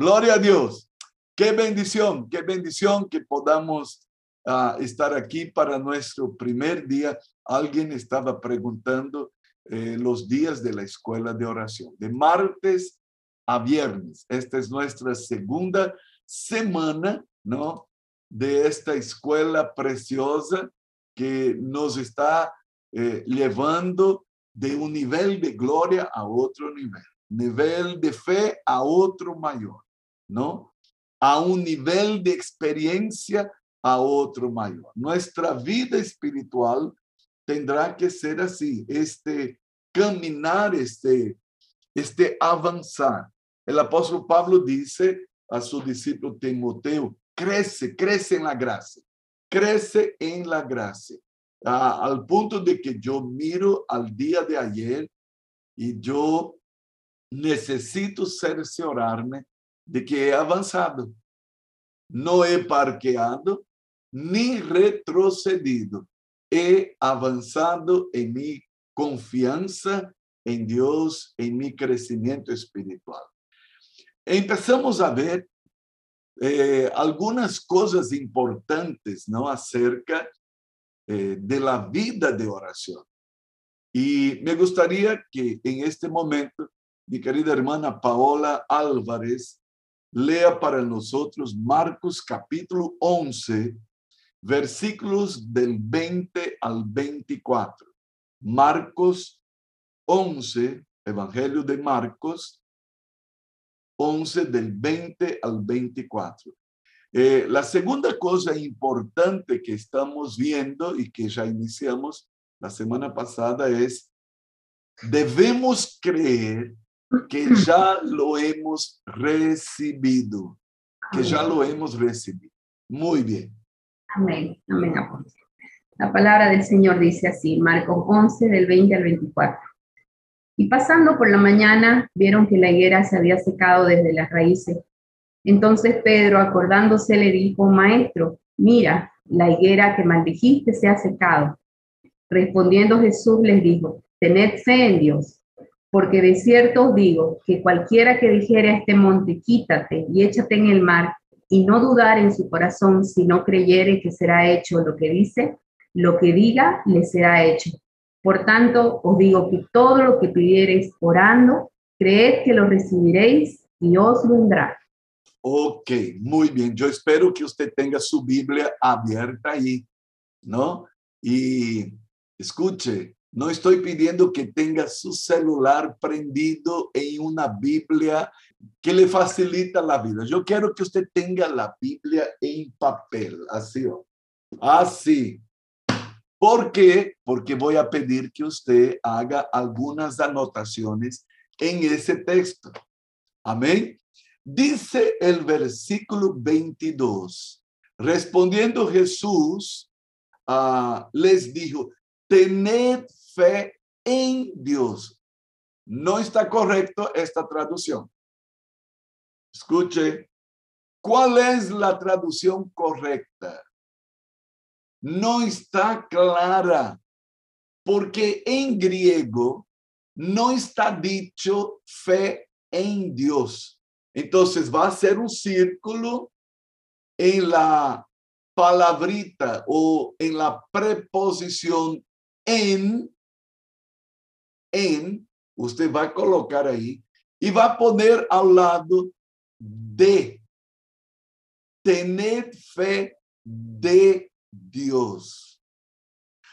Gloria a Dios. Qué bendición, qué bendición que podamos uh, estar aquí para nuestro primer día. Alguien estaba preguntando eh, los días de la escuela de oración, de martes a viernes. Esta es nuestra segunda semana, ¿no? De esta escuela preciosa que nos está eh, llevando de un nivel de gloria a otro nivel, nivel de fe a otro mayor, ¿no? A un nivel de experiencia a otro mayor. Nuestra vida espiritual tendrá que ser así, este caminar, este, este avanzar. El apóstol Pablo dice a su discípulo Timoteo, crece, crece en la gracia, crece en la gracia. Al punto de que yo miro al día de ayer y yo necesito cerciorarme de que he avanzado. No he parqueado ni retrocedido. He avanzado en mi confianza en Dios, en mi crecimiento espiritual. Empezamos a ver eh, algunas cosas importantes, ¿no? Acerca eh, de la vida de oración. Y me gustaría que en este momento mi querida hermana Paola Álvarez lea para nosotros Marcos capítulo 11, versículos del 20 al 24. Marcos 11, Evangelio de Marcos 11 del 20 al 24. Eh, la segunda cosa importante que estamos viendo y que ya iniciamos la semana pasada es, debemos creer que ya lo hemos recibido, que ya lo hemos recibido. Muy bien. Amén, amén, La palabra del Señor dice así, Marcos 11 del 20 al 24. Y pasando por la mañana, vieron que la higuera se había secado desde las raíces. Entonces Pedro, acordándose, le dijo, Maestro, mira, la higuera que maldijiste se ha secado. Respondiendo Jesús les dijo, tened fe en Dios, porque de cierto os digo que cualquiera que dijere a este monte, quítate y échate en el mar, y no dudar en su corazón, si no creyere que será hecho lo que dice, lo que diga le será hecho. Por tanto, os digo que todo lo que pidiereis orando, creed que lo recibiréis y os vendrá. Ok, muy bien. Yo espero que usted tenga su Biblia abierta ahí, ¿no? Y escuche, no estoy pidiendo que tenga su celular prendido en una Biblia que le facilita la vida. Yo quiero que usted tenga la Biblia en papel, así, así. ¿Por qué? Porque voy a pedir que usted haga algunas anotaciones en ese texto. Amén. Dice el versículo 22, respondiendo Jesús, uh, les dijo, tened en Dios. No está correcto esta traducción. Escuche, ¿cuál es la traducción correcta? No está clara, porque en griego no está dicho fe en Dios. Entonces va a ser un círculo en la palabrita o en la preposición en, en, usted va a colocar ahí y va a poner al lado de tener fe de Dios.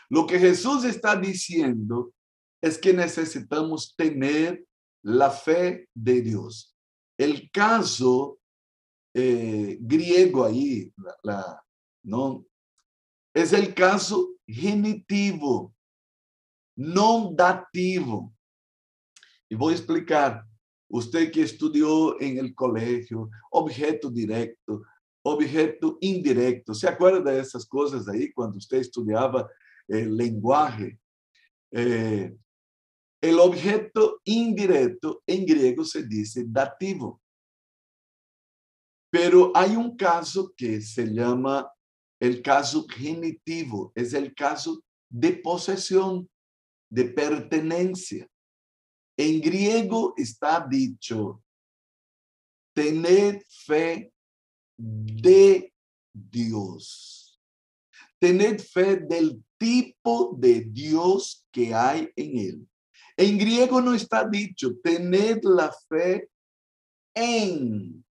Lo que Jesús está diciendo es que necesitamos tener la fe de Dios. El caso eh, griego ahí, ¿no? Es el caso genitivo no dativo. Voy a explicar. Usted que estudió en el colegio, objeto directo, objeto indirecto. ¿Se acuerda de esas cosas ahí cuando usted estudiaba el lenguaje? Eh, el objeto indirecto en griego se dice dativo. Pero hay un caso que se llama el caso genitivo, es el caso de posesión de pertenencia. En griego está dicho, Tened fe de Dios. Tened fe del tipo de Dios que hay en él. En griego no está dicho, tened la fe en.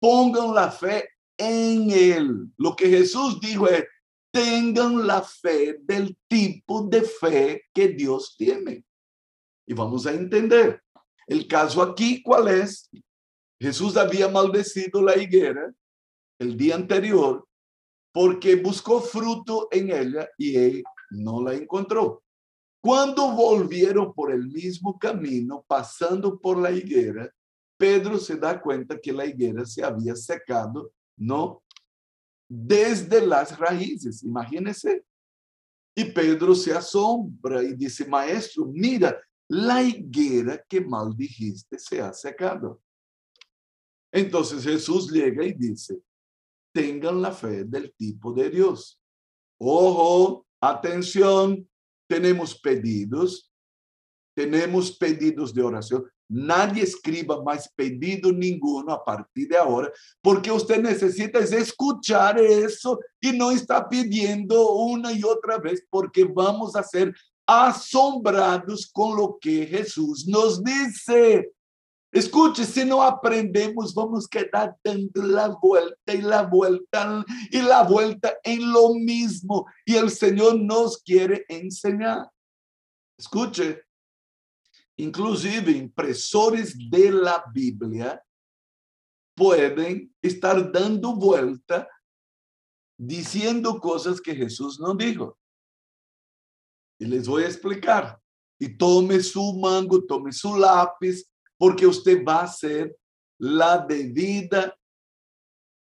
Pongan la fe en él. Lo que Jesús dijo es, tengan la fe del tipo de fe que Dios tiene. Y vamos a entender. El caso aquí, ¿cuál es? Jesús había maldecido la higuera el día anterior porque buscó fruto en ella y él no la encontró. Cuando volvieron por el mismo camino, pasando por la higuera, Pedro se da cuenta que la higuera se había secado, ¿no? Desde las raíces, imagínense. Y Pedro se asombra y dice, maestro, mira, la higuera que maldijiste se ha secado. Entonces Jesús llega y dice, tengan la fe del tipo de Dios. Ojo, atención, tenemos pedidos, tenemos pedidos de oración. Nadie escriba más pedido ninguno a partir de ahora, porque usted necesita escuchar eso y no está pidiendo una y otra vez, porque vamos a ser asombrados con lo que Jesús nos dice. Escuche, si no aprendemos, vamos a quedar dando la vuelta y la vuelta y la vuelta en lo mismo. Y el Señor nos quiere enseñar. Escuche, inclusive impresores de la Biblia pueden estar dando vuelta diciendo cosas que Jesús no dijo. Y les voy a explicar. Y tome su mango, tome su lápiz porque usted va a hacer la debida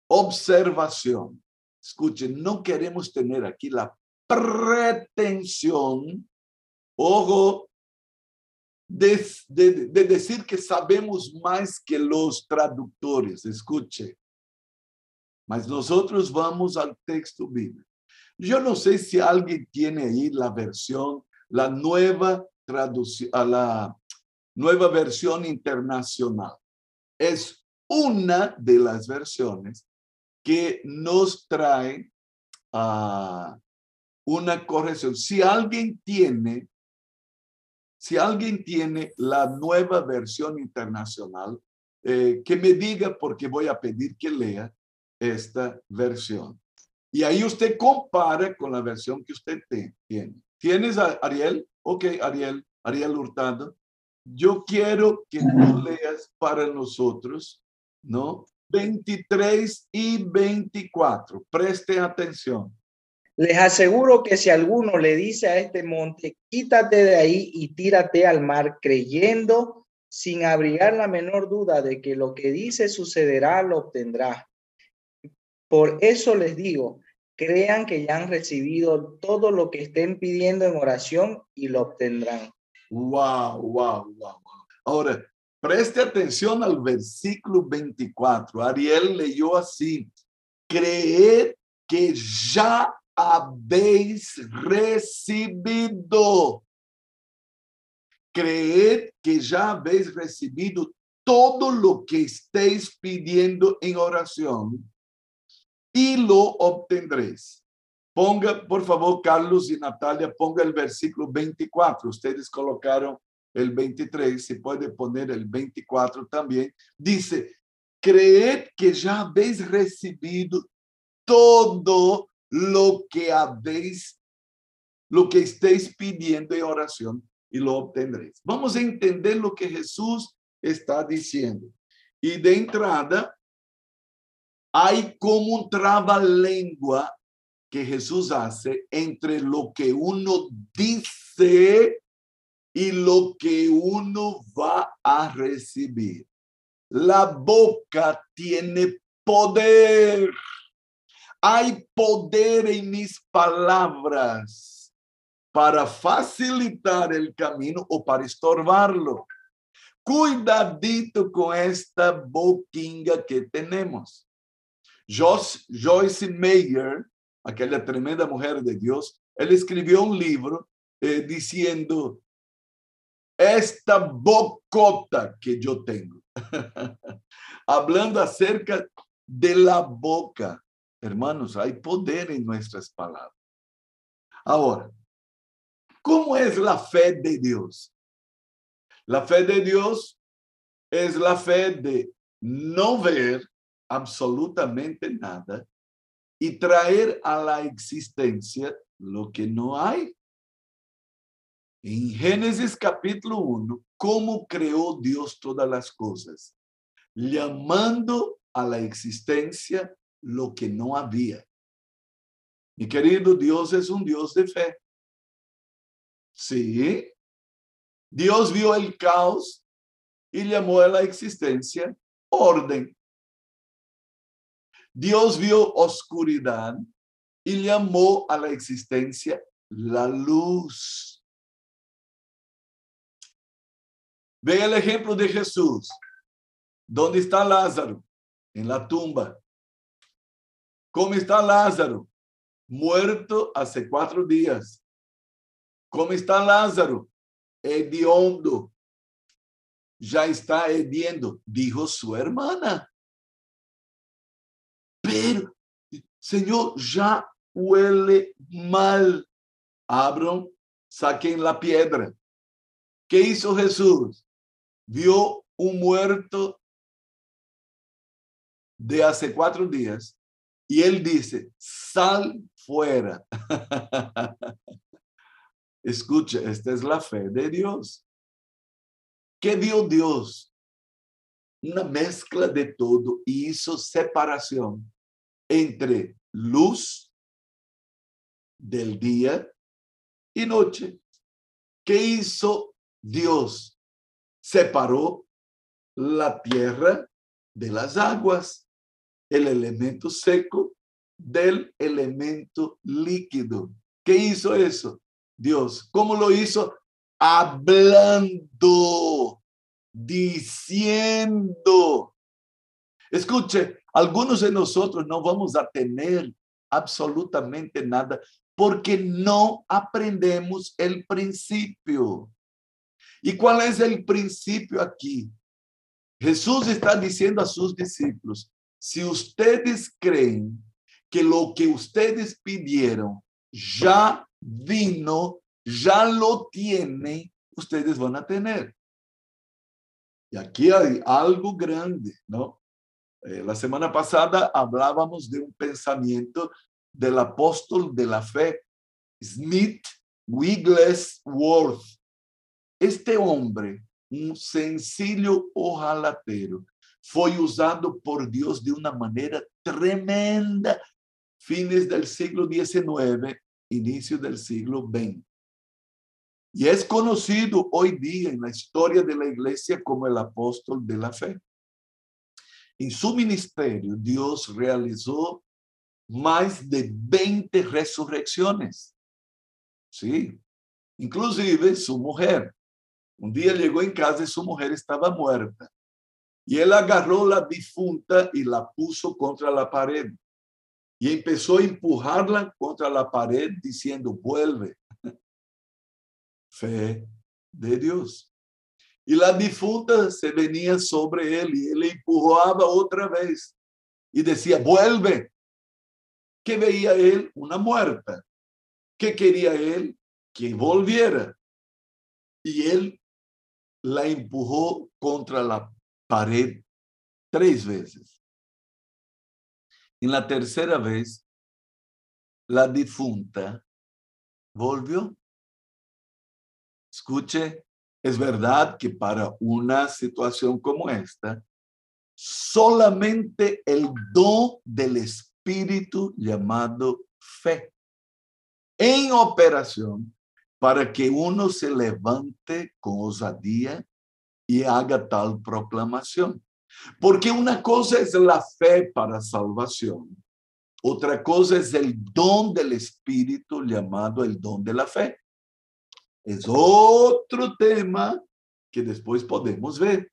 observación. Escuchen, no queremos tener aquí la pretensión, ojo, de, de, decir que sabemos más que los traductores. Escuche, mas nosotros vamos al texto bíblico. Yo no sé si alguien tiene ahí la versión, la nueva traducción, la nueva versión internacional. Es una de las versiones que nos trae a una corrección. Si alguien tiene, si alguien tiene la nueva versión internacional, eh, que me diga porque voy a pedir que lea esta versión. Y ahí usted compara con la versión que usted tiene. ¿Tienes a Ariel? Ok, Ariel, Ariel Hurtado yo quiero que tú leas para nosotros, ¿no? 23 y 24. Preste atención. Les aseguro que si alguno le dice a este monte, quítate de ahí y tírate al mar, creyendo sin abrigar la menor duda de que lo que dice sucederá, lo obtendrá. Por eso les digo, crean que ya han recibido todo lo que estén pidiendo en oración y lo obtendrán. Wow, wow, wow, Ahora, preste atención al versículo 24. Ariel leyó así, creed que ya habéis recibido. Creed que ya habéis recibido todo lo que estéis pidiendo en oración y lo obtendréis. Ponga, por favor, Carlos y Natalia, ponga el versículo 24. Ustedes colocaron el 23, se puede poner el 24 también. Dice, creed que ya habéis recibido todo lo que habéis, lo que estéis pidiendo en oración y lo obtendréis. Vamos a entender lo que Jesús está diciendo. Y de entrada, hay como un trabalengua que Jesús hace entre lo que uno dice y lo que uno va a recibir. La boca tiene poder. Hay poder en mis palabras para facilitar el camino o para estorbarlo. Cuidadito con esta boquinga que tenemos. Joyce Meyer aquella tremenda mujer de Dios, él escribió un libro eh, diciendo, esta bocota que yo tengo, hablando acerca de la boca. Hermanos, hay poder en nuestras palabras. Ahora, ¿cómo es la fe de Dios? La fe de Dios es la fe de no ver absolutamente nada y traer a la existencia lo que no hay. En Génesis capítulo 1, ¿cómo creó Dios todas las cosas? Llamando a la existencia lo que no había. Mi querido, Dios es un Dios de fe. Sí. Dios vio el caos y llamó a la existencia orden. Dios vio oscuridad y llamó a la existencia la luz. Ve el ejemplo de Jesús. ¿Dónde está Lázaro? En la tumba. ¿Cómo está Lázaro? Muerto hace cuatro días. ¿Cómo está Lázaro? Hediondo. Ya está hediendo, dijo su hermana. Pero, Señor, ya huele mal. Abram, saquen la piedra. ¿Qué hizo Jesús? Vio un muerto de hace cuatro días y él dice, sal fuera. Escucha, esta es la fe de Dios. ¿Qué vio Dios? Una mezcla de todo y hizo separación entre luz del día y noche. ¿Qué hizo Dios? Separó la tierra de las aguas, el elemento seco del elemento líquido. ¿Qué hizo eso? Dios. ¿Cómo lo hizo? Hablando, diciendo. Escuche, algunos de nosotros no vamos a tener absolutamente nada porque no aprendemos el principio. ¿Y cuál es el principio aquí? Jesús está diciendo a sus discípulos, si ustedes creen que lo que ustedes pidieron ya vino, ya lo tienen, ustedes van a tener. Y aquí hay algo grande, ¿no? Eh, la semana pasada hablábamos de un pensamiento del apóstol de la fe, Smith Wigglesworth. Este hombre, un sencillo ojalatero, fue usado por Dios de una manera tremenda, fines del siglo XIX, inicio del siglo XX. Y es conocido hoy día en la historia de la iglesia como el apóstol de la fe. En su ministerio, Dios realizó más de 20 resurrecciones. Sí, inclusive su mujer. Un día llegó en casa y su mujer estaba muerta. Y él agarró la difunta y la puso contra la pared. Y empezó a empujarla contra la pared diciendo, vuelve. Fe de Dios. Y la difunta se venía sobre él y él empujaba otra vez y decía, vuelve. ¿Qué veía él? Una muerta. ¿Qué quería él? Que volviera. Y él la empujó contra la pared tres veces. En la tercera vez, la difunta volvió. Escuche es verdad que para una situación como esta, solamente el don del Espíritu llamado fe en operación para que uno se levante con osadía y haga tal proclamación. Porque una cosa es la fe para salvación, otra cosa es el don del Espíritu llamado el don de la fe. Es otro tema que después podemos ver.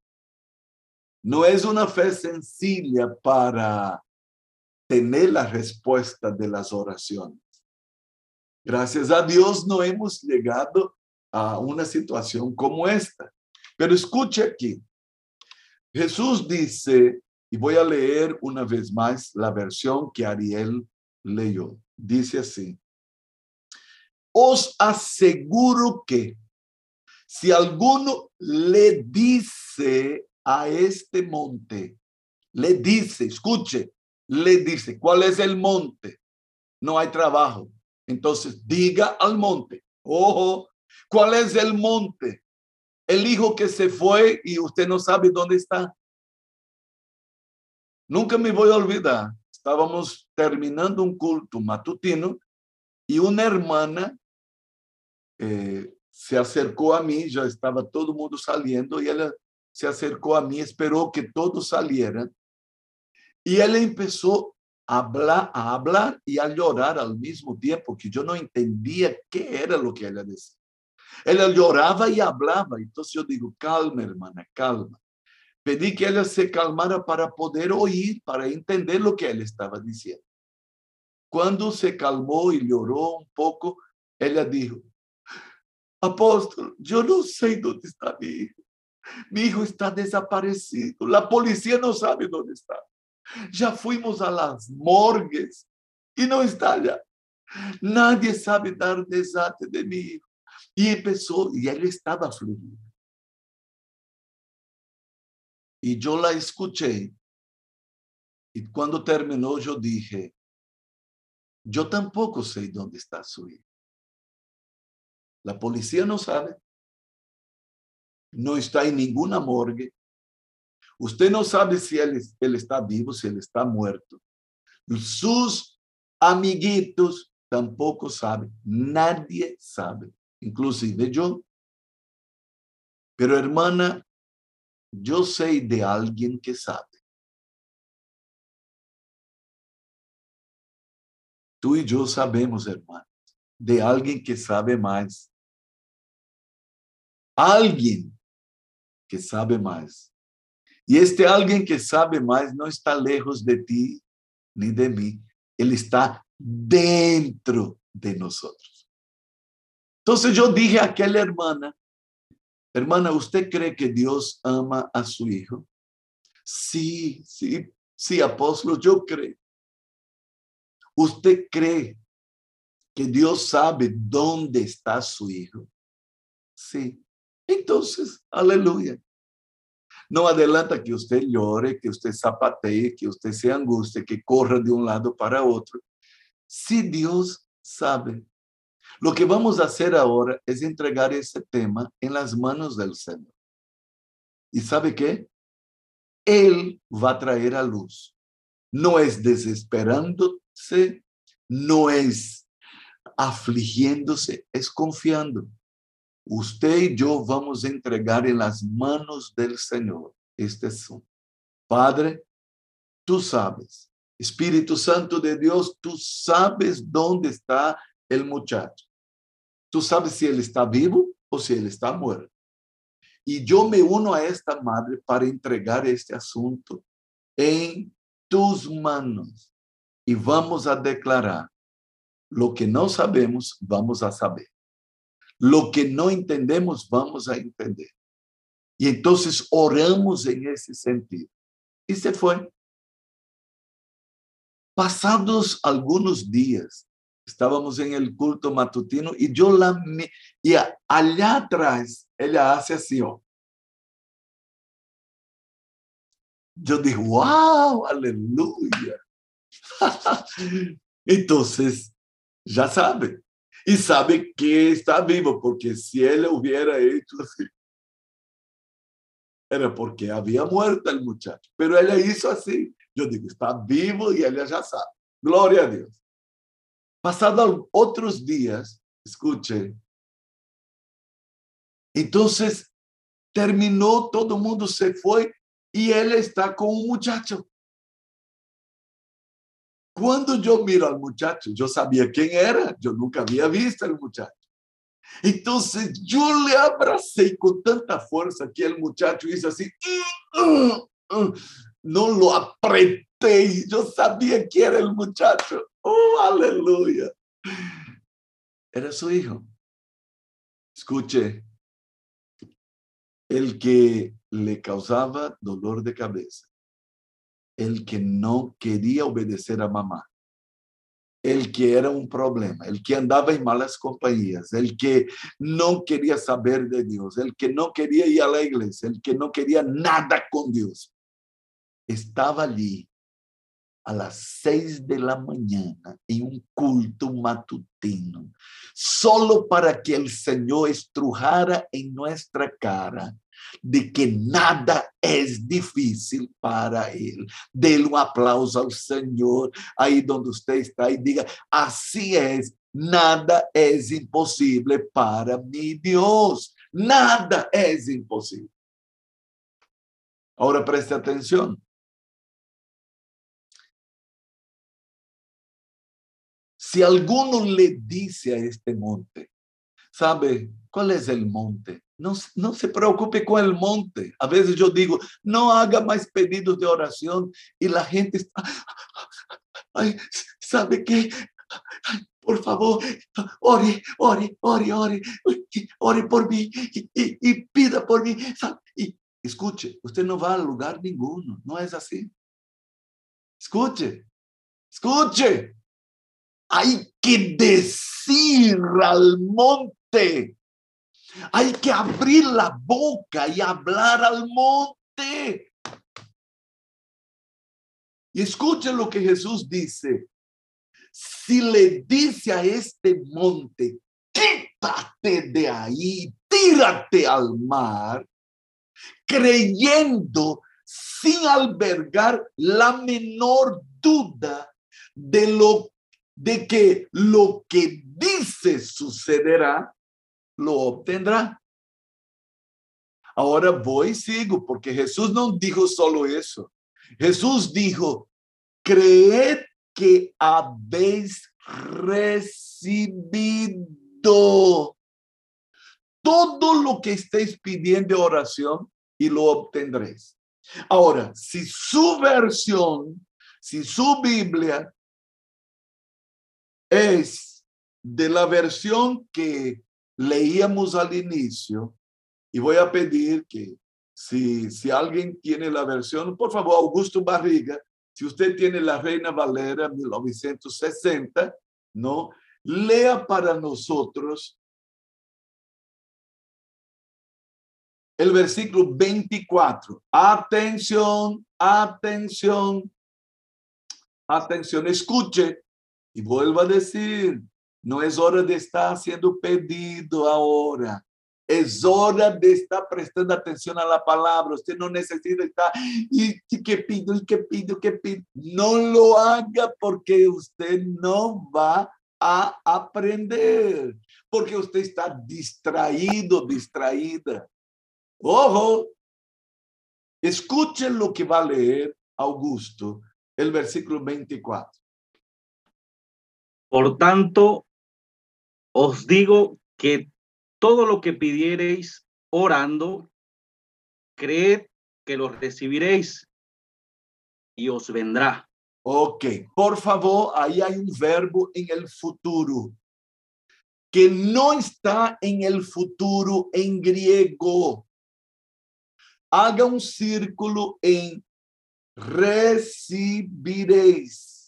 No es una fe sencilla para tener la respuesta de las oraciones. Gracias a Dios no hemos llegado a una situación como esta. Pero escuche aquí, Jesús dice, y voy a leer una vez más la versión que Ariel leyó. Dice así, os aseguro que si alguno le dice a este monte, le dice, escuche, le dice, ¿cuál es el monte? No hay trabajo. Entonces diga al monte, ojo, ¿cuál es el monte? El hijo que se fue y usted no sabe dónde está. Nunca me voy a olvidar. Estábamos terminando un culto matutino y una hermana eh, se acercó a mí, ya estaba todo el mundo saliendo y ella se acercó a mí, esperó que todos salieran y ella empezó a hablar, a hablar y a llorar al mismo tiempo, que yo no entendía qué era lo que ella decía. Ella lloraba y hablaba, entonces yo digo, calma hermana, calma. Pedí que ella se calmara para poder oír, para entender lo que él estaba diciendo. Cuando se calmó y lloró un poco, ella dijo, apóstol, yo no sé dónde está mi hijo. Mi hijo está desaparecido. La policía no sabe dónde está. Ya fuimos a las morgues y no está allá. Nadie sabe dar desate de mi hijo. Y empezó, y él estaba fluido. Y yo la escuché. Y cuando terminó, yo dije, yo tampoco sé dónde está su hijo. La policía no sabe. No está en ninguna morgue. Usted no sabe si él, él está vivo, si él está muerto. Sus amiguitos tampoco saben. Nadie sabe, inclusive yo. Pero hermana, yo sé de alguien que sabe. Tú y yo sabemos, hermano, de alguien que sabe más alguien que sabe más. Y este alguien que sabe más no está lejos de ti ni de mí. Él está dentro de nosotros. Entonces yo dije a aquella hermana, hermana, ¿usted cree que Dios ama a su hijo? Sí, sí, sí, apóstol, yo creo. ¿Usted cree que Dios sabe dónde está su hijo? Sí. Entonces, aleluya. No adelanta que usted llore, que usted zapatee, que usted se angustie, que corra de un lado para otro. Si Dios sabe. Lo que vamos a hacer ahora es entregar ese tema en las manos del Señor. ¿Y sabe qué? Él va a traer a luz. No es desesperándose, no es afligiéndose, es confiando. Usted y yo vamos a entregar en las manos del Señor este asunto. Padre, tú sabes. Espíritu Santo de Dios, tú sabes dónde está el muchacho. Tú sabes si él está vivo o si él está muerto. Y yo me uno a esta madre para entregar este asunto en tus manos. Y vamos a declarar lo que no sabemos, vamos a saber. Lo que no entendemos, vamos a entender. Y entonces oramos en ese sentido. Y se fue. Pasados algunos días, estábamos en el culto matutino y yo la y allá atrás ella hace así, Yo digo, wow, aleluya. Entonces, ya sabe, y sabe que está vivo, porque si él hubiera hecho así, era porque había muerto el muchacho. Pero ella hizo así. Yo digo, está vivo y ella ya sabe. Gloria a Dios. Pasado otros días, escuche, entonces terminó, todo el mundo se fue y él está con un muchacho. Cuando yo miro al muchacho, yo sabía quién era, yo nunca había visto al muchacho. Entonces yo le abracé con tanta fuerza que el muchacho hizo así, no lo apreté, yo sabía quién era el muchacho. Oh, aleluya. Era su hijo. Escuche, el que le causaba dolor de cabeza, el que no quería obedecer a mamá, el que era un problema, el que andaba en malas compañías, el que no quería saber de Dios, el que no quería ir a la iglesia, el que no quería nada con Dios, estaba allí a las seis de la mañana en un culto matutino, solo para que el Señor estrujara en nuestra cara de que nada es difícil para Él. Dele un aplauso al Señor ahí donde usted está y diga, así es, nada es imposible para mi Dios. Nada es imposible. Ahora preste atención. Si alguno le dice a este monte, ¿sabe cuál es el monte? No, no se preocupe con el monte. A veces yo digo, no haga más pedidos de oración y la gente ¿sabe qué? por favor, ore, ore, ore, ore, ore por mí y, pida por mí. Escuche, usted no va a lugar ninguno, no es así. Escuche, escuche. Hay que decir al monte, hay que abrir la boca y hablar al monte. Y escuchen lo que Jesús dice. Si le dice a este monte, quítate de ahí, tírate al mar, creyendo sin albergar la menor duda de lo de que lo que dice sucederá, lo obtendrá. Ahora voy y sigo, porque Jesús no dijo solo eso. Jesús dijo, creed que habéis recibido todo lo que estéis pidiendo oración y lo obtendréis. Ahora, si su versión, si su Biblia es de la versión que leíamos al inicio, y voy a pedir que si, si alguien tiene la versión, por favor, Augusto Barriga, si usted tiene la Reina Valera 1960, ¿no? Lea para nosotros el versículo 24. Atención, atención, atención, escuche y vuelvo a decir, no es hora de estar haciendo pedido ahora. Es hora de estar prestando atención a la palabra. Usted no necesita estar, y, qué pido, y qué pido, qué pido. No lo haga porque usted no va a aprender. Porque usted está distraído, distraída. Ojo, escuchen lo que va a leer Augusto, el versículo 24. Por tanto, os digo que todo lo que pidiereis orando, creed que lo recibiréis y os vendrá. Ok, por favor, ahí hay un verbo en el futuro que no está en el futuro en griego. Haga un círculo en recibiréis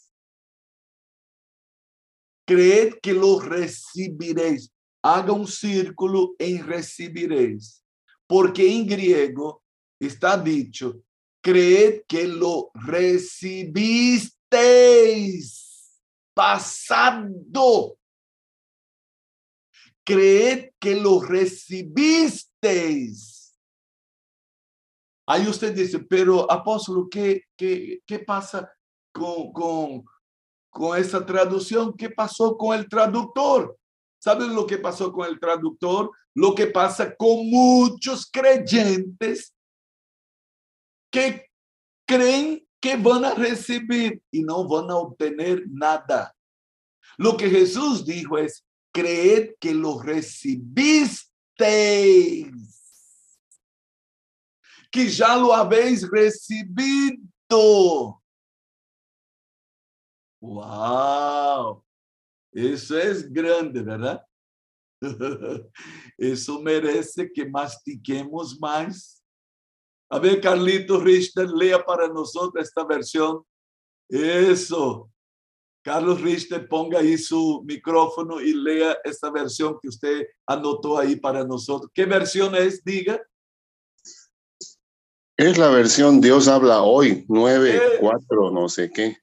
creed que lo recibiréis. Haga un círculo en recibiréis. Porque en griego está dicho, creed que lo recibisteis. Pasado. Creed que lo recibisteis. Ahí usted dice, pero apóstolo, ¿qué, qué, qué pasa con, con, con esa traducción, ¿qué pasó con el traductor? ¿Saben lo que pasó con el traductor? Lo que pasa con muchos creyentes que creen que van a recibir y no van a obtener nada. Lo que Jesús dijo es, creed que lo recibisteis, que ya lo habéis recibido. ¡Wow! Eso es grande, ¿verdad? Eso merece que mastiquemos más. A ver, Carlitos Richter, lea para nosotros esta versión. Eso. Carlos Richter, ponga ahí su micrófono y lea esta versión que usted anotó ahí para nosotros. ¿Qué versión es? Diga. Es la versión Dios habla hoy, 9, 4, no sé qué.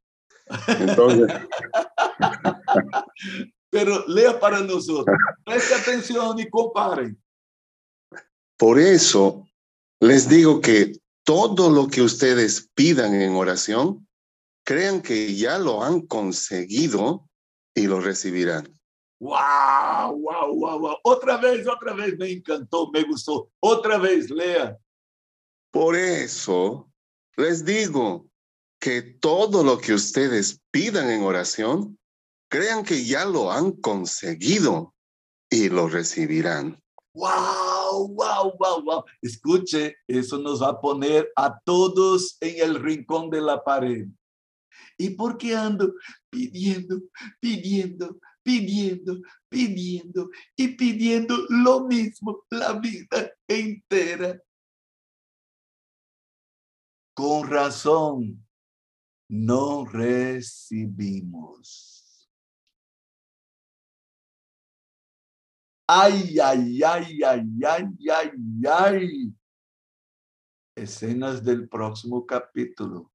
Entonces. Pero lea para nosotros. Preste atención y comparen. Por eso les digo que todo lo que ustedes pidan en oración, crean que ya lo han conseguido y lo recibirán. Wow, wow, wow, wow. Otra vez, otra vez, me encantó, me gustó. Otra vez, lea. Por eso les digo que todo lo que ustedes pidan en oración, crean que ya lo han conseguido y lo recibirán. Wow, wow, wow, wow. Escuche, eso nos va a poner a todos en el rincón de la pared. ¿Y por qué ando pidiendo, pidiendo, pidiendo, pidiendo y pidiendo lo mismo la vida entera? Con razón, no recibimos. Ay, ay, ay, ay, ay, ay, ay. Escenas del próximo capítulo.